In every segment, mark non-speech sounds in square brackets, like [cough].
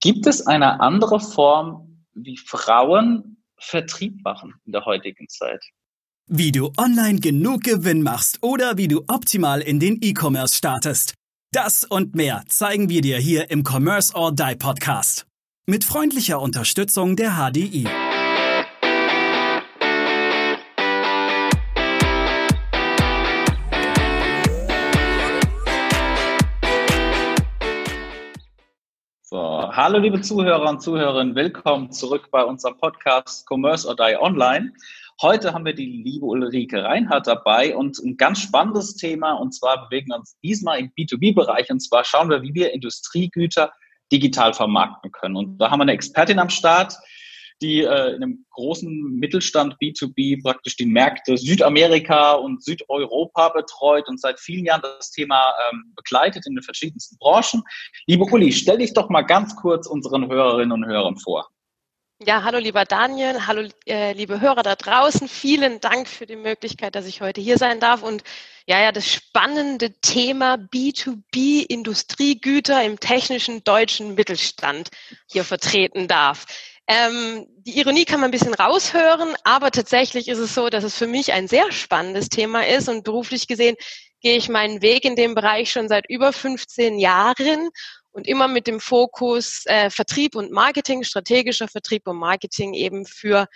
Gibt es eine andere Form, wie Frauen Vertrieb machen in der heutigen Zeit? Wie du online genug Gewinn machst oder wie du optimal in den E-Commerce startest. Das und mehr zeigen wir dir hier im Commerce or Die Podcast. Mit freundlicher Unterstützung der HDI. Hallo liebe Zuhörer und Zuhörerinnen, willkommen zurück bei unserem Podcast Commerce or Die Online. Heute haben wir die liebe Ulrike Reinhardt dabei und ein ganz spannendes Thema und zwar bewegen wir uns diesmal im B2B-Bereich und zwar schauen wir, wie wir Industriegüter digital vermarkten können. Und da haben wir eine Expertin am Start, die äh, in einem großen Mittelstand B2B praktisch die Märkte Südamerika und Südeuropa betreut und seit vielen Jahren das Thema ähm, begleitet in den verschiedensten Branchen. Liebe Uli, stell dich doch mal ganz kurz unseren Hörerinnen und Hörern vor. Ja, hallo lieber Daniel, hallo äh, liebe Hörer da draußen. Vielen Dank für die Möglichkeit, dass ich heute hier sein darf und ja, ja, das spannende Thema B2B Industriegüter im technischen deutschen Mittelstand hier vertreten darf. Ähm, die Ironie kann man ein bisschen raushören, aber tatsächlich ist es so, dass es für mich ein sehr spannendes Thema ist und beruflich gesehen gehe ich meinen Weg in dem Bereich schon seit über 15 Jahren und immer mit dem Fokus äh, Vertrieb und Marketing, strategischer Vertrieb und Marketing eben für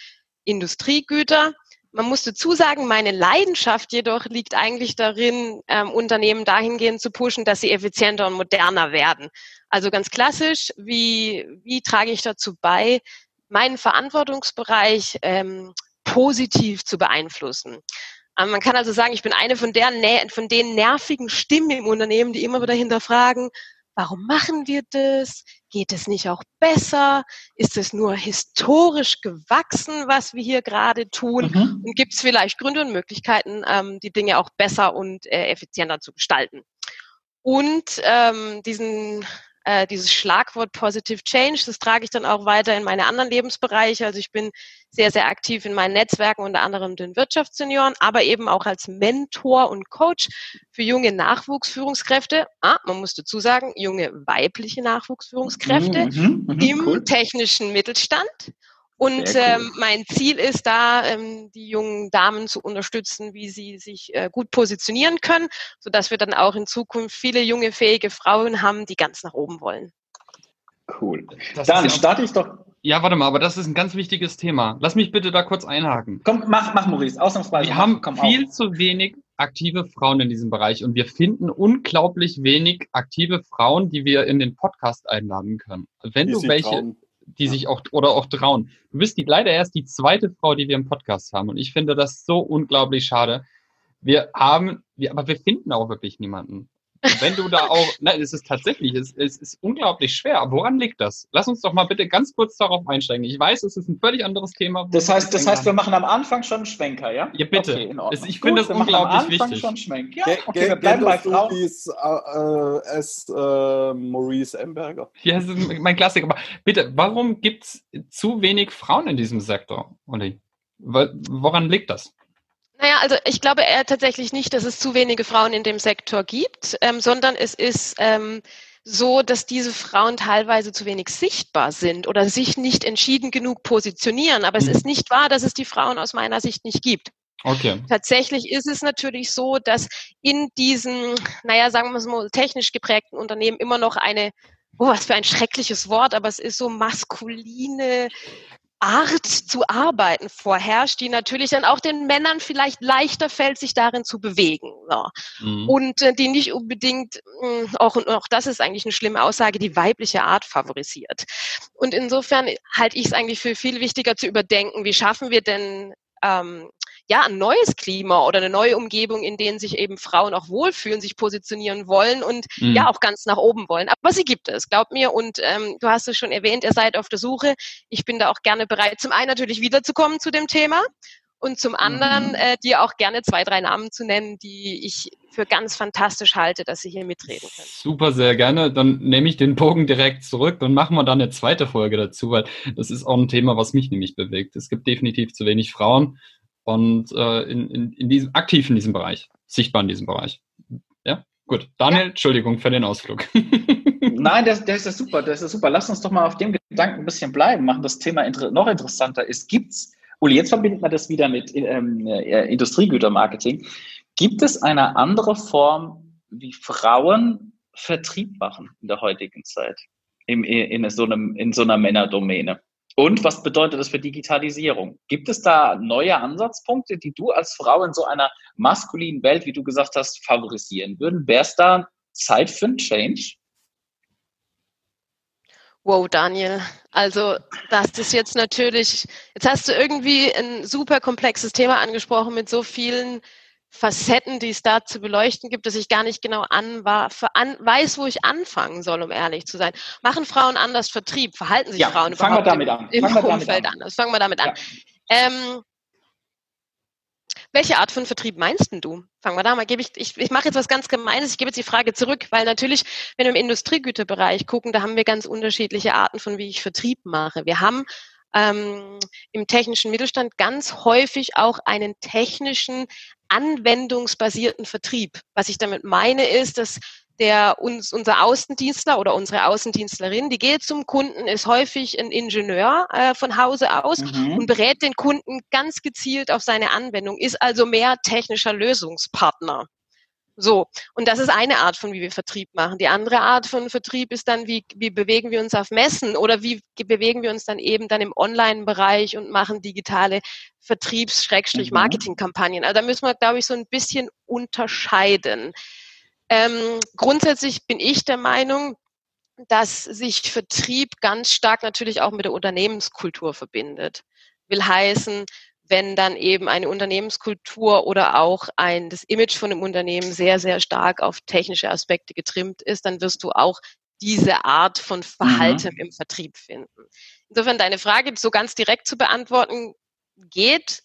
Industriegüter. Man muss dazu sagen, meine Leidenschaft jedoch liegt eigentlich darin, ähm, Unternehmen dahingehend zu pushen, dass sie effizienter und moderner werden. Also ganz klassisch, wie, wie trage ich dazu bei, meinen Verantwortungsbereich ähm, positiv zu beeinflussen? Ähm, man kann also sagen, ich bin eine von, der, von den nervigen Stimmen im Unternehmen, die immer wieder hinterfragen, Warum machen wir das? Geht es nicht auch besser? Ist es nur historisch gewachsen, was wir hier gerade tun? Mhm. Und gibt es vielleicht Gründe und Möglichkeiten, ähm, die Dinge auch besser und äh, effizienter zu gestalten? Und ähm, diesen äh, dieses Schlagwort Positive Change, das trage ich dann auch weiter in meine anderen Lebensbereiche. Also ich bin sehr, sehr aktiv in meinen Netzwerken, unter anderem den Wirtschaftssenioren, aber eben auch als Mentor und Coach für junge Nachwuchsführungskräfte. Ah, man muss dazu sagen, junge weibliche Nachwuchsführungskräfte mhm, mh, im cool. technischen Mittelstand. Und cool. ähm, mein Ziel ist da, ähm, die jungen Damen zu unterstützen, wie sie sich äh, gut positionieren können, sodass wir dann auch in Zukunft viele junge, fähige Frauen haben, die ganz nach oben wollen. Cool. Das dann starte ich doch. Ja, warte mal, aber das ist ein ganz wichtiges Thema. Lass mich bitte da kurz einhaken. Komm, mach, mach Maurice, ausnahmsweise. Wir haben viel auf. zu wenig aktive Frauen in diesem Bereich und wir finden unglaublich wenig aktive Frauen, die wir in den Podcast einladen können. Wenn die du welche, trauen die sich auch oder auch trauen. Du bist die, leider erst die zweite Frau, die wir im Podcast haben. Und ich finde das so unglaublich schade. Wir haben, wir, aber wir finden auch wirklich niemanden. Wenn du da auch, nein, es ist tatsächlich, es, es ist unglaublich schwer. Woran liegt das? Lass uns doch mal bitte ganz kurz darauf einsteigen. Ich weiß, es ist ein völlig anderes Thema. Das heißt, das heißt, wir machen am Anfang schon einen Schwenker, ja? Ja, bitte. Okay, es, ich finde das unglaublich am Anfang wichtig. Schon Schwenk. Ja, okay, wir bleiben bei Frauen. Ist, äh, ist äh, Maurice Emberger. Ja, das ist mein Klassiker. Aber bitte, warum gibt es zu wenig Frauen in diesem Sektor, Olli? Woran liegt das? Naja, also ich glaube eher tatsächlich nicht, dass es zu wenige Frauen in dem Sektor gibt, ähm, sondern es ist ähm, so, dass diese Frauen teilweise zu wenig sichtbar sind oder sich nicht entschieden genug positionieren. Aber es mhm. ist nicht wahr, dass es die Frauen aus meiner Sicht nicht gibt. Okay. Tatsächlich ist es natürlich so, dass in diesen, naja, sagen wir es mal, technisch geprägten Unternehmen immer noch eine oh, was für ein schreckliches Wort, aber es ist so maskuline Art zu arbeiten vorherrscht, die natürlich dann auch den Männern vielleicht leichter fällt, sich darin zu bewegen. So. Mhm. Und äh, die nicht unbedingt, mh, hm, auch, auch das ist eigentlich eine schlimme Aussage, die weibliche Art favorisiert. Und insofern halte ich es eigentlich für viel wichtiger zu überdenken, wie schaffen wir denn ähm, ja, ein neues Klima oder eine neue Umgebung, in denen sich eben Frauen auch wohlfühlen, sich positionieren wollen und mhm. ja auch ganz nach oben wollen. Aber sie gibt es, glaub mir. Und ähm, du hast es schon erwähnt, ihr seid auf der Suche. Ich bin da auch gerne bereit, zum einen natürlich wiederzukommen zu dem Thema und zum anderen mhm. äh, dir auch gerne zwei, drei Namen zu nennen, die ich für ganz fantastisch halte, dass sie hier mitreden können. Super, sehr gerne. Dann nehme ich den Bogen direkt zurück und machen wir dann eine zweite Folge dazu, weil das ist auch ein Thema, was mich nämlich bewegt. Es gibt definitiv zu wenig Frauen und äh, in, in, in diesem aktiv in diesem Bereich, sichtbar in diesem Bereich. Ja, Gut, Daniel, ja. Entschuldigung für den Ausflug. [laughs] Nein, das, das ist super, das ist super. Lass uns doch mal auf dem Gedanken ein bisschen bleiben, machen das Thema inter noch interessanter ist. Gibt's, Uli, jetzt verbindet man das wieder mit ähm, äh, Industriegütermarketing. Gibt es eine andere Form, wie Frauen Vertrieb machen in der heutigen Zeit? In, in, so, einem, in so einer Männerdomäne? Und was bedeutet das für Digitalisierung? Gibt es da neue Ansatzpunkte, die du als Frau in so einer maskulinen Welt, wie du gesagt hast, favorisieren würden? Wäre es da Zeit für einen Change? Wow, Daniel. Also, das ist jetzt natürlich, jetzt hast du irgendwie ein super komplexes Thema angesprochen mit so vielen Facetten, die es da zu beleuchten gibt, dass ich gar nicht genau an, war, an, weiß, wo ich anfangen soll, um ehrlich zu sein. Machen Frauen anders Vertrieb? Verhalten sich ja, Frauen überhaupt fangen wir damit im, an. im fangen Umfeld an. anders? Fangen wir damit an. Ähm, welche Art von Vertrieb meinst du? Fangen wir da mal. Ich, ich, ich mache jetzt was ganz Gemeines. Ich gebe jetzt die Frage zurück, weil natürlich, wenn wir im Industriegüterbereich gucken, da haben wir ganz unterschiedliche Arten von, wie ich Vertrieb mache. Wir haben ähm, im technischen Mittelstand ganz häufig auch einen technischen anwendungsbasierten Vertrieb. Was ich damit meine, ist, dass der uns, unser Außendienstler oder unsere Außendienstlerin, die geht zum Kunden, ist häufig ein Ingenieur äh, von Hause aus mhm. und berät den Kunden ganz gezielt auf seine Anwendung, ist also mehr technischer Lösungspartner. So, und das ist eine Art von, wie wir Vertrieb machen. Die andere Art von Vertrieb ist dann, wie, wie bewegen wir uns auf Messen oder wie bewegen wir uns dann eben dann im Online-Bereich und machen digitale Vertriebs-Marketing-Kampagnen. Also da müssen wir, glaube ich, so ein bisschen unterscheiden. Ähm, grundsätzlich bin ich der Meinung, dass sich Vertrieb ganz stark natürlich auch mit der Unternehmenskultur verbindet. Will heißen, wenn dann eben eine Unternehmenskultur oder auch ein, das Image von einem Unternehmen sehr, sehr stark auf technische Aspekte getrimmt ist, dann wirst du auch diese Art von Verhalten mhm. im Vertrieb finden. Insofern deine Frage so ganz direkt zu beantworten, geht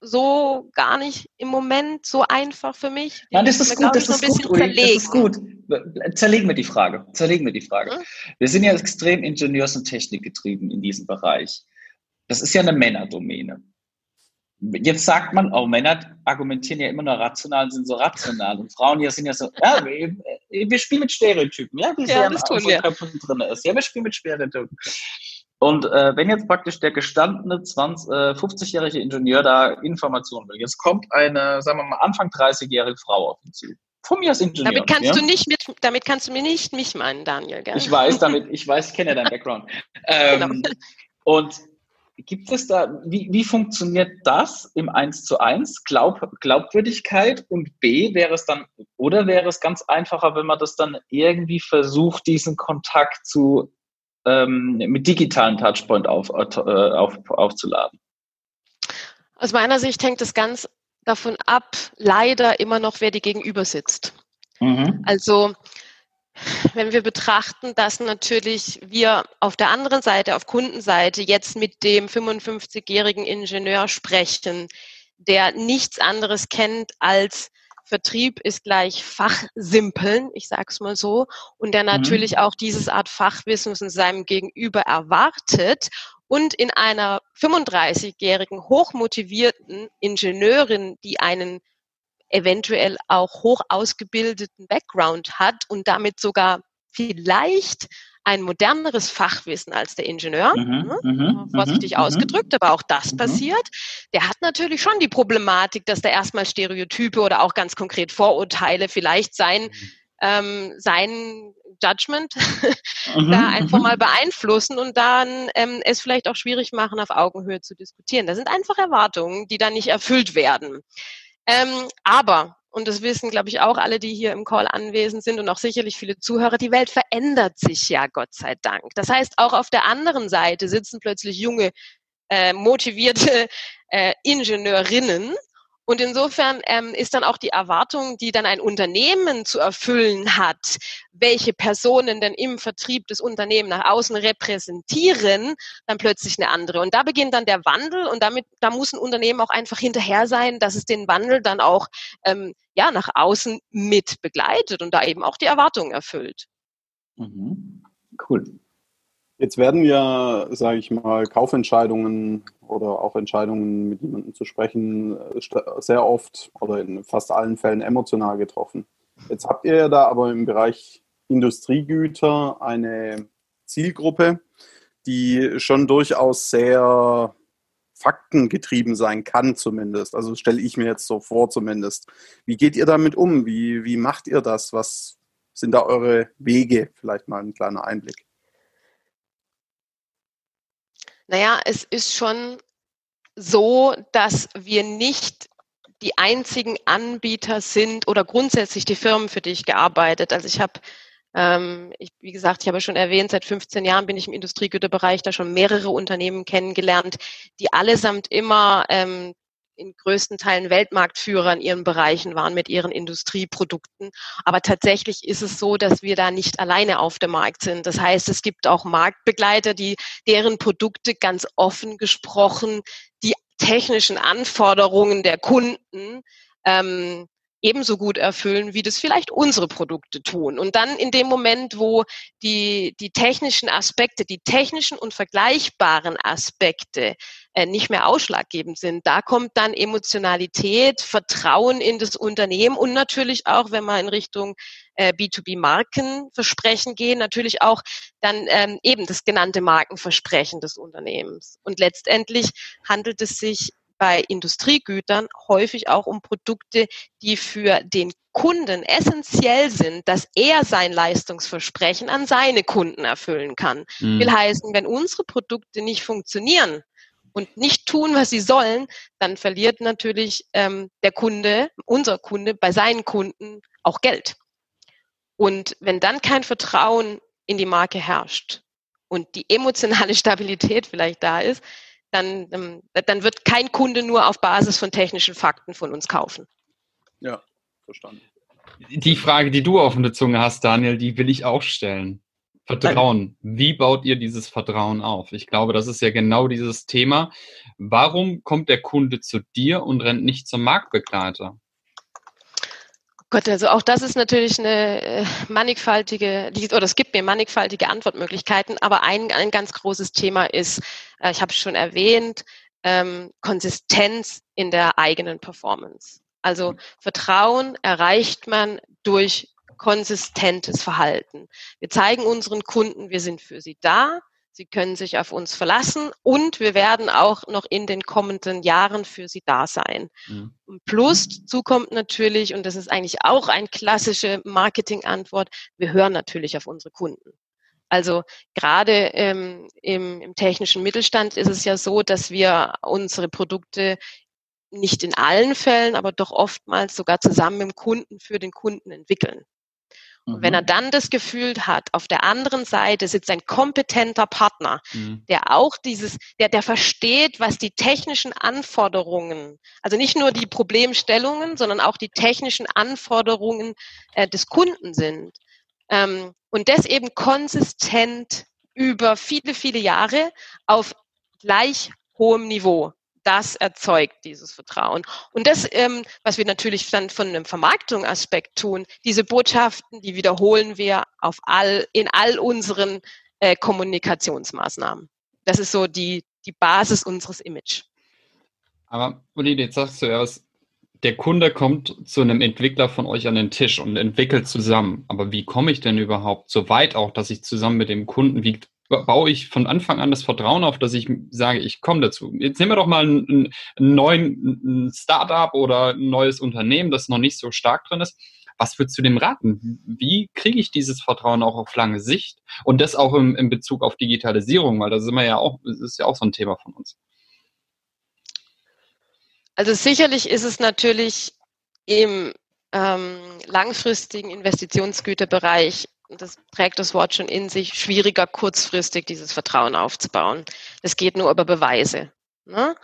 so gar nicht im Moment so einfach für mich. Nein, das ist gut, das ist gut, Uli, das ist gut. Zerlegen wir die Frage. Zerlegen wir die Frage. Mhm. Wir sind ja extrem Ingenieurs- und Technikgetrieben in diesem Bereich. Das ist ja eine Männerdomäne. Jetzt sagt man, oh, Männer argumentieren ja immer nur rational, sind so rational. Und Frauen hier sind ja so, ja, wir, wir spielen mit Stereotypen, ja, wie ja, sehr in Köpfen drin ist. Ja, wir spielen mit Stereotypen. Und äh, wenn jetzt praktisch der gestandene 20, äh, 50-jährige Ingenieur da Informationen will, jetzt kommt eine, sagen wir mal, Anfang 30-jährige Frau auf ihn zu. Von mir als Ingenieur. Damit kannst ja? du nicht mit, damit kannst du mir nicht mich meinen, Daniel. Gell? Ich weiß, damit, ich weiß, ich kenne ja deinen Background. [laughs] Ähm, genau. Und Gibt es da, wie, wie funktioniert das im 1 zu 1? Glaub, Glaubwürdigkeit und B, wäre es dann, oder wäre es ganz einfacher, wenn man das dann irgendwie versucht, diesen Kontakt zu, ähm, mit digitalen Touchpoint auf, äh, auf, aufzuladen? Aus meiner Sicht hängt es ganz davon ab, leider immer noch, wer die gegenüber sitzt. Mhm. Also wenn wir betrachten, dass natürlich wir auf der anderen Seite, auf Kundenseite, jetzt mit dem 55-jährigen Ingenieur sprechen, der nichts anderes kennt als Vertrieb ist gleich Fachsimpeln, ich sage es mal so, und der mhm. natürlich mhm. auch dieses Art Fachwissen von seinem Gegenüber erwartet und in einer 35-jährigen hochmotivierten Ingenieurin, die einen eventuell auch hoch ausgebildeten Background hat und damit sogar vielleicht ein moderneres Fachwissen als der Ingenieur, mhm, ne? mhm vorsichtig mhm, ausgedrückt, aber auch das mhm. passiert. Der hat natürlich schon die Problematik, dass da erstmal Stereotype oder auch ganz konkret Vorurteile vielleicht sein, ähm, sein Judgment [laughs] mhm, da einfach mal beeinflussen und dann ähm, es vielleicht auch schwierig machen, auf Augenhöhe zu diskutieren. Das sind einfach Erwartungen, die dann nicht erfüllt werden. Ähm, aber, und das wissen, glaube ich, auch alle, die hier im Call anwesend sind und auch sicherlich viele Zuhörer, die Welt verändert sich ja, Gott sei Dank. Das heißt, auch auf der anderen Seite sitzen plötzlich junge, äh, motivierte äh, Ingenieurinnen und insofern ähm, ist dann auch die Erwartung, die dann ein Unternehmen zu erfüllen hat, welche Personen denn im Vertrieb des Unternehmens nach außen repräsentieren, dann plötzlich eine andere. Und da beginnt dann der Wandel und damit, da muss ein Unternehmen auch einfach hinterher sein, dass es den Wandel dann auch ähm, ja, nach außen mit begleitet und da eben auch die Erwartungen erfüllt. Mhm. Cool. Jetzt werden ja, sage ich mal, Kaufentscheidungen oder auch Entscheidungen mit jemandem zu sprechen, äh, sehr oft oder in fast allen Fällen emotional getroffen. Jetzt habt ihr ja da aber im Bereich Industriegüter eine Zielgruppe, die schon durchaus sehr faktengetrieben sein kann, zumindest. Also stelle ich mir jetzt so vor, zumindest. Wie geht ihr damit um? Wie, wie macht ihr das? Was sind da eure Wege? Vielleicht mal ein kleiner Einblick. Naja, es ist schon so, dass wir nicht die einzigen Anbieter sind oder grundsätzlich die Firmen, für die ich gearbeitet. Also ich habe ähm, ich, wie gesagt, ich habe schon erwähnt, seit 15 Jahren bin ich im Industriegüterbereich da schon mehrere Unternehmen kennengelernt, die allesamt immer ähm, in größten Teilen Weltmarktführer in ihren Bereichen waren mit ihren Industrieprodukten. Aber tatsächlich ist es so, dass wir da nicht alleine auf dem Markt sind. Das heißt, es gibt auch Marktbegleiter, die deren Produkte ganz offen gesprochen die technischen Anforderungen der Kunden ähm, ebenso gut erfüllen, wie das vielleicht unsere Produkte tun. Und dann in dem Moment, wo die, die technischen Aspekte, die technischen und vergleichbaren Aspekte äh, nicht mehr ausschlaggebend sind, da kommt dann Emotionalität, Vertrauen in das Unternehmen und natürlich auch, wenn wir in Richtung äh, B2B-Markenversprechen gehen, natürlich auch dann ähm, eben das genannte Markenversprechen des Unternehmens. Und letztendlich handelt es sich bei Industriegütern häufig auch um Produkte, die für den Kunden essentiell sind, dass er sein Leistungsversprechen an seine Kunden erfüllen kann. Mhm. Will heißen, wenn unsere Produkte nicht funktionieren und nicht tun, was sie sollen, dann verliert natürlich ähm, der Kunde, unser Kunde, bei seinen Kunden auch Geld. Und wenn dann kein Vertrauen in die Marke herrscht und die emotionale [laughs] Stabilität vielleicht da ist, dann, ähm, dann wird kein Kunde nur auf Basis von technischen Fakten von uns kaufen. Ja, verstanden. Die Frage, die du auf der Zunge hast, Daniel, die will ich auch stellen. Vertrauen. Wie baut ihr dieses Vertrauen auf? Ich glaube, das ist ja genau dieses Thema. Warum kommt der Kunde zu dir und rennt nicht zum Marktbegleiter? Gott, also auch das ist natürlich eine äh, mannigfaltige, oder es gibt mir mannigfaltige Antwortmöglichkeiten, aber ein, ein ganz großes Thema ist, äh, ich habe es schon erwähnt, ähm, Konsistenz in der eigenen Performance. Also Vertrauen erreicht man durch konsistentes Verhalten. Wir zeigen unseren Kunden, wir sind für sie da, Sie können sich auf uns verlassen und wir werden auch noch in den kommenden Jahren für Sie da sein. Mhm. Plus dazu kommt natürlich, und das ist eigentlich auch eine klassische Marketingantwort, wir hören natürlich auf unsere Kunden. Also gerade ähm, im, im technischen Mittelstand ist es ja so, dass wir unsere Produkte nicht in allen Fällen, aber doch oftmals sogar zusammen mit dem Kunden für den Kunden entwickeln. Und wenn er mhm. dann das Gefühl hat, auf der anderen Seite sitzt ein kompetenter Partner, mhm. der auch dieses, der, der versteht, was die technischen Anforderungen, also nicht nur die Problemstellungen, sondern auch die technischen Anforderungen äh, des Kunden sind. Ähm, und das eben konsistent über viele, viele Jahre auf gleich hohem Niveau das erzeugt dieses Vertrauen. Und das, ähm, was wir natürlich dann von einem Vermarktungsaspekt tun, diese Botschaften, die wiederholen wir auf all, in all unseren äh, Kommunikationsmaßnahmen. Das ist so die, die Basis unseres Image. Aber Uli, jetzt sagst du erst, der Kunde kommt zu einem Entwickler von euch an den Tisch und entwickelt zusammen. Aber wie komme ich denn überhaupt so weit auch, dass ich zusammen mit dem Kunden, wie baue ich von Anfang an das Vertrauen auf, dass ich sage, ich komme dazu. Jetzt nehmen wir doch mal einen, einen neuen Startup oder ein neues Unternehmen, das noch nicht so stark drin ist. Was würdest du dem raten? Wie kriege ich dieses Vertrauen auch auf lange Sicht? Und das auch im, in Bezug auf Digitalisierung, weil da sind wir ja auch, das ist ja auch so ein Thema von uns. Also sicherlich ist es natürlich im ähm, langfristigen Investitionsgüterbereich das trägt das Wort schon in sich, schwieriger kurzfristig dieses Vertrauen aufzubauen. Das geht nur über Beweise. Ne?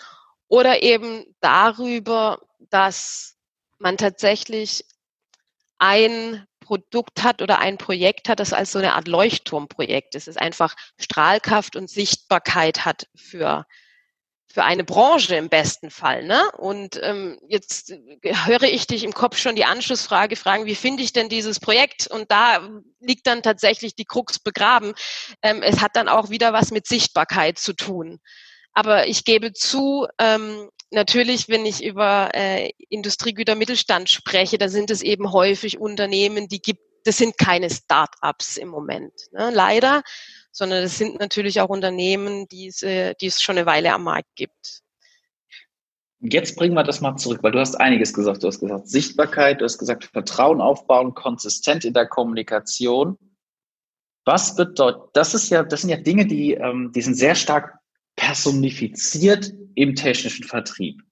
Oder eben darüber, dass man tatsächlich ein Produkt hat oder ein Projekt hat, das als so eine Art Leuchtturmprojekt ist. Es einfach Strahlkraft und Sichtbarkeit hat für für eine Branche im besten Fall. Ne? Und ähm, jetzt höre ich dich im Kopf schon die Anschlussfrage fragen, wie finde ich denn dieses Projekt? Und da liegt dann tatsächlich die Krux begraben. Ähm, es hat dann auch wieder was mit Sichtbarkeit zu tun. Aber ich gebe zu, ähm, natürlich, wenn ich über äh, Industriegüter Mittelstand spreche, da sind es eben häufig Unternehmen, die gibt, das sind keine Start-ups im Moment, ne, leider, sondern das sind natürlich auch Unternehmen, die es, äh, die es schon eine Weile am Markt gibt. Jetzt bringen wir das mal zurück, weil du hast einiges gesagt. Du hast gesagt Sichtbarkeit, du hast gesagt Vertrauen aufbauen, konsistent in der Kommunikation. Was bedeutet, das ist ja, das sind ja Dinge, die, ähm, die sind sehr stark personifiziert im technischen Vertrieb.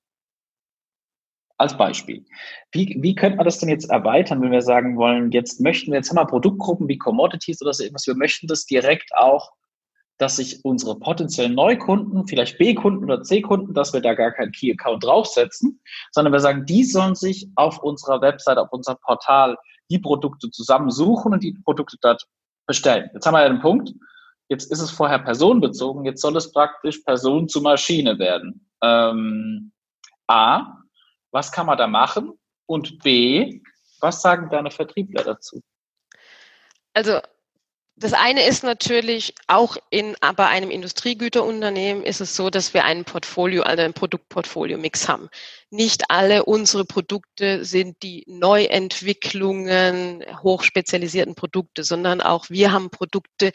Als Beispiel. Wie, wie könnte man das denn jetzt erweitern, wenn wir sagen wollen, jetzt möchten wir, jetzt haben wir Produktgruppen wie Commodities oder so irgendwas, wir möchten das direkt auch, dass sich unsere potenziellen Neukunden, vielleicht B-Kunden oder C-Kunden, dass wir da gar keinen Key-Account draufsetzen, sondern wir sagen, die sollen sich auf unserer Website, auf unserem Portal die Produkte zusammensuchen und die Produkte dort bestellen. Jetzt haben wir ja den Punkt, Jetzt ist es vorher personenbezogen, jetzt soll es praktisch Person zu Maschine werden. Ähm, A, was kann man da machen? Und B, was sagen deine Vertriebler dazu? Also das eine ist natürlich auch in bei einem Industriegüterunternehmen ist es so, dass wir ein Portfolio, also ein Produktportfolio-Mix haben. Nicht alle unsere Produkte sind die Neuentwicklungen, hochspezialisierten Produkte, sondern auch wir haben Produkte,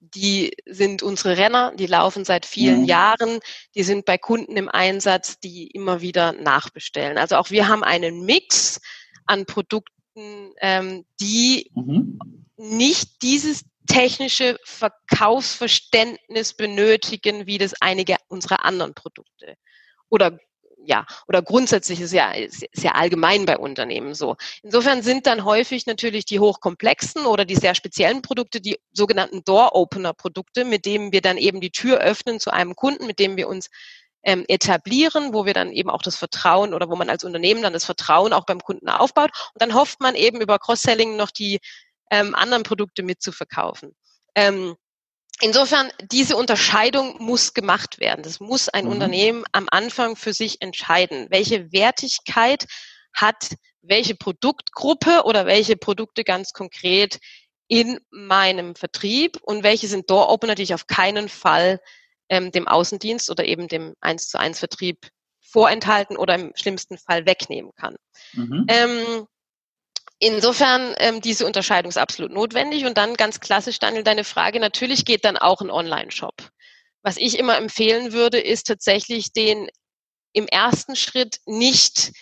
die sind unsere Renner, die laufen seit vielen mhm. Jahren, die sind bei Kunden im Einsatz, die immer wieder nachbestellen. Also auch wir haben einen Mix an Produkten, ähm, die mhm. nicht dieses technische Verkaufsverständnis benötigen, wie das einige unserer anderen Produkte oder ja, oder grundsätzlich ist ja sehr allgemein bei Unternehmen so. Insofern sind dann häufig natürlich die hochkomplexen oder die sehr speziellen Produkte, die sogenannten Door-Opener-Produkte, mit denen wir dann eben die Tür öffnen zu einem Kunden, mit dem wir uns ähm, etablieren, wo wir dann eben auch das Vertrauen oder wo man als Unternehmen dann das Vertrauen auch beim Kunden aufbaut. Und dann hofft man eben über Cross-Selling noch die ähm, anderen Produkte mitzuverkaufen. Ähm, Insofern, diese Unterscheidung muss gemacht werden. Das muss ein mhm. Unternehmen am Anfang für sich entscheiden. Welche Wertigkeit hat welche Produktgruppe oder welche Produkte ganz konkret in meinem Vertrieb und welche sind Door-Opener, die ich auf keinen Fall ähm, dem Außendienst oder eben dem 1 zu 1 Vertrieb vorenthalten oder im schlimmsten Fall wegnehmen kann. Mhm. Ähm, Insofern ähm, diese Unterscheidung ist absolut notwendig. Und dann ganz klassisch, Daniel, deine Frage, natürlich geht dann auch ein Online-Shop. Was ich immer empfehlen würde, ist tatsächlich den im ersten Schritt nicht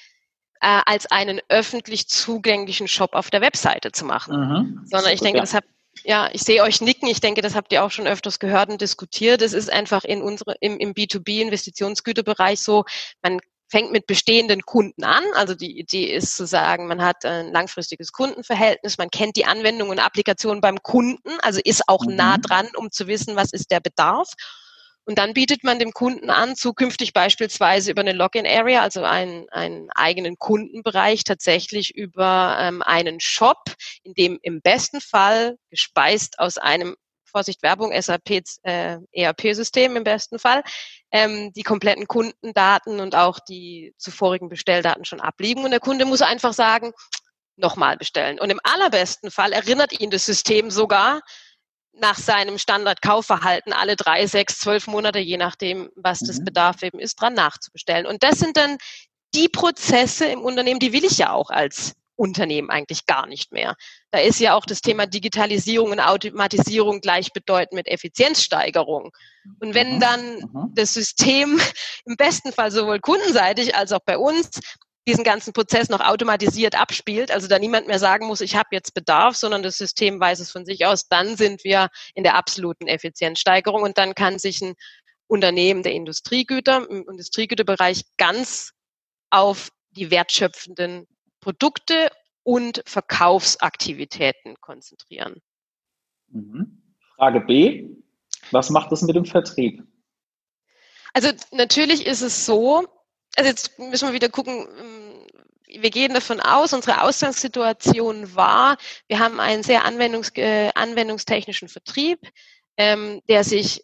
äh, als einen öffentlich zugänglichen Shop auf der Webseite zu machen, mhm. sondern ich denke, das habt ja, ich sehe euch nicken. Ich denke, das habt ihr auch schon öfters gehört und diskutiert. Es ist einfach in unsere, im, im B2B-Investitionsgüterbereich so, man fängt mit bestehenden Kunden an. Also die Idee ist zu sagen, man hat ein langfristiges Kundenverhältnis, man kennt die Anwendung und Applikation beim Kunden, also ist auch mhm. nah dran, um zu wissen, was ist der Bedarf. Und dann bietet man dem Kunden an, zukünftig beispielsweise über eine Login-Area, also einen, einen eigenen Kundenbereich, tatsächlich über ähm, einen Shop, in dem im besten Fall gespeist aus einem Vorsicht Werbung, SAP, äh, ERP-System im besten Fall, ähm, die kompletten Kundendaten und auch die zuvorigen Bestelldaten schon abliegen. Und der Kunde muss einfach sagen, nochmal bestellen. Und im allerbesten Fall erinnert ihn das System sogar nach seinem Standardkaufverhalten alle drei, sechs, zwölf Monate, je nachdem, was das mhm. Bedarf eben ist, dran nachzubestellen. Und das sind dann die Prozesse im Unternehmen, die will ich ja auch als Unternehmen eigentlich gar nicht mehr. Da ist ja auch das Thema Digitalisierung und Automatisierung gleichbedeutend mit Effizienzsteigerung. Und wenn dann das System [laughs] im besten Fall sowohl kundenseitig als auch bei uns diesen ganzen Prozess noch automatisiert abspielt, also da niemand mehr sagen muss, ich habe jetzt Bedarf, sondern das System weiß es von sich aus, dann sind wir in der absoluten Effizienzsteigerung und dann kann sich ein Unternehmen der Industriegüter im Industriegüterbereich ganz auf die wertschöpfenden Produkte und Verkaufsaktivitäten konzentrieren. Mhm. Frage B. Was macht das mit dem Vertrieb? Also natürlich ist es so, also jetzt müssen wir wieder gucken, ähm, wir gehen davon aus, unsere Ausgangssituation war, wir haben einen sehr anwendungs äh, anwendungstechnischen Vertrieb, ähm, der sich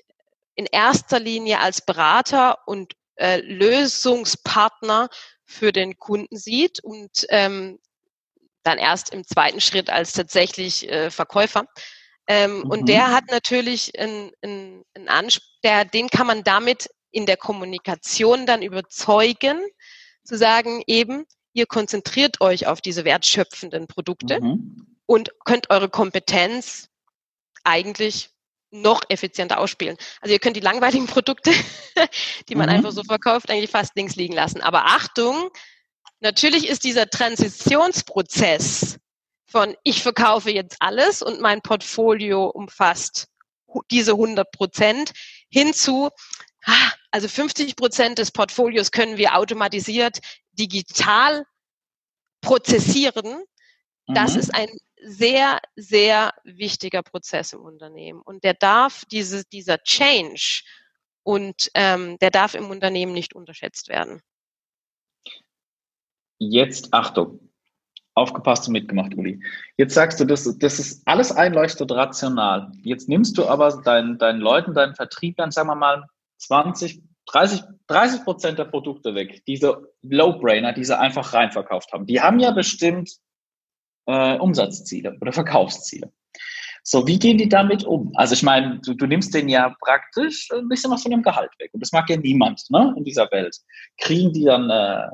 in erster Linie als Berater und äh, Lösungspartner für den Kunden sieht und ähm, dann erst im zweiten Schritt als tatsächlich äh, Verkäufer. Ähm, mhm. Und der hat natürlich einen, einen, einen Anspruch, der, den kann man damit in der Kommunikation dann überzeugen, zu sagen, eben, ihr konzentriert euch auf diese wertschöpfenden Produkte mhm. und könnt eure Kompetenz eigentlich noch effizienter ausspielen. Also ihr könnt die langweiligen Produkte, [laughs] die man mhm. einfach so verkauft, eigentlich fast links liegen lassen. Aber Achtung, natürlich ist dieser Transitionsprozess von ich verkaufe jetzt alles und mein Portfolio umfasst diese 100 Prozent hinzu, ah, also 50 Prozent des Portfolios können wir automatisiert digital prozessieren. Das mhm. ist ein sehr, sehr wichtiger Prozess im Unternehmen. Und der darf, diese, dieser Change und ähm, der darf im Unternehmen nicht unterschätzt werden. Jetzt Achtung. Aufgepasst und mitgemacht, Uli. Jetzt sagst du, das, das ist alles einleuchtet rational. Jetzt nimmst du aber deinen, deinen Leuten, deinen Vertrieblern, sagen wir mal, 20, 30, 30 Prozent der Produkte weg. Diese Low-Brainer, die sie einfach reinverkauft haben. Die haben ja bestimmt äh, Umsatzziele oder Verkaufsziele. So, wie gehen die damit um? Also ich meine, du, du nimmst denen ja praktisch ein bisschen was von dem Gehalt weg. Und das mag ja niemand ne, in dieser Welt. Kriegen die dann, äh,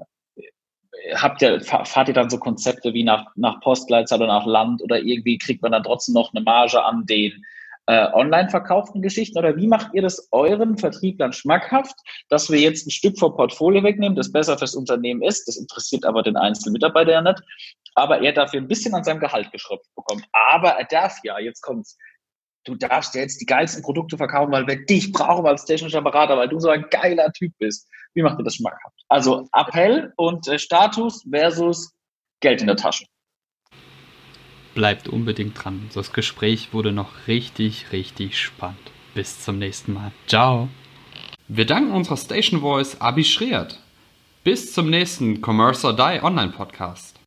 habt ihr, fahrt ihr dann so Konzepte wie nach, nach Postleitzahl oder nach Land oder irgendwie kriegt man dann trotzdem noch eine Marge an den äh, online verkauften Geschichten oder wie macht ihr das euren Vertrieblern schmackhaft, dass wir jetzt ein Stück vom Portfolio wegnehmen, das besser fürs Unternehmen ist, das interessiert aber den einzelnen Mitarbeiter ja nicht, aber er dafür ein bisschen an seinem Gehalt geschraubt bekommt. Aber er darf ja, jetzt kommt's, du darfst ja jetzt die geilsten Produkte verkaufen, weil wir dich brauchen als technischer Berater, weil du so ein geiler Typ bist. Wie macht ihr das schmackhaft? Also Appell und äh, Status versus Geld in der Tasche bleibt unbedingt dran. Das Gespräch wurde noch richtig, richtig spannend. Bis zum nächsten Mal. Ciao. Wir danken unserer Station Voice Abi Schreert. Bis zum nächsten Commerce or Die Online Podcast.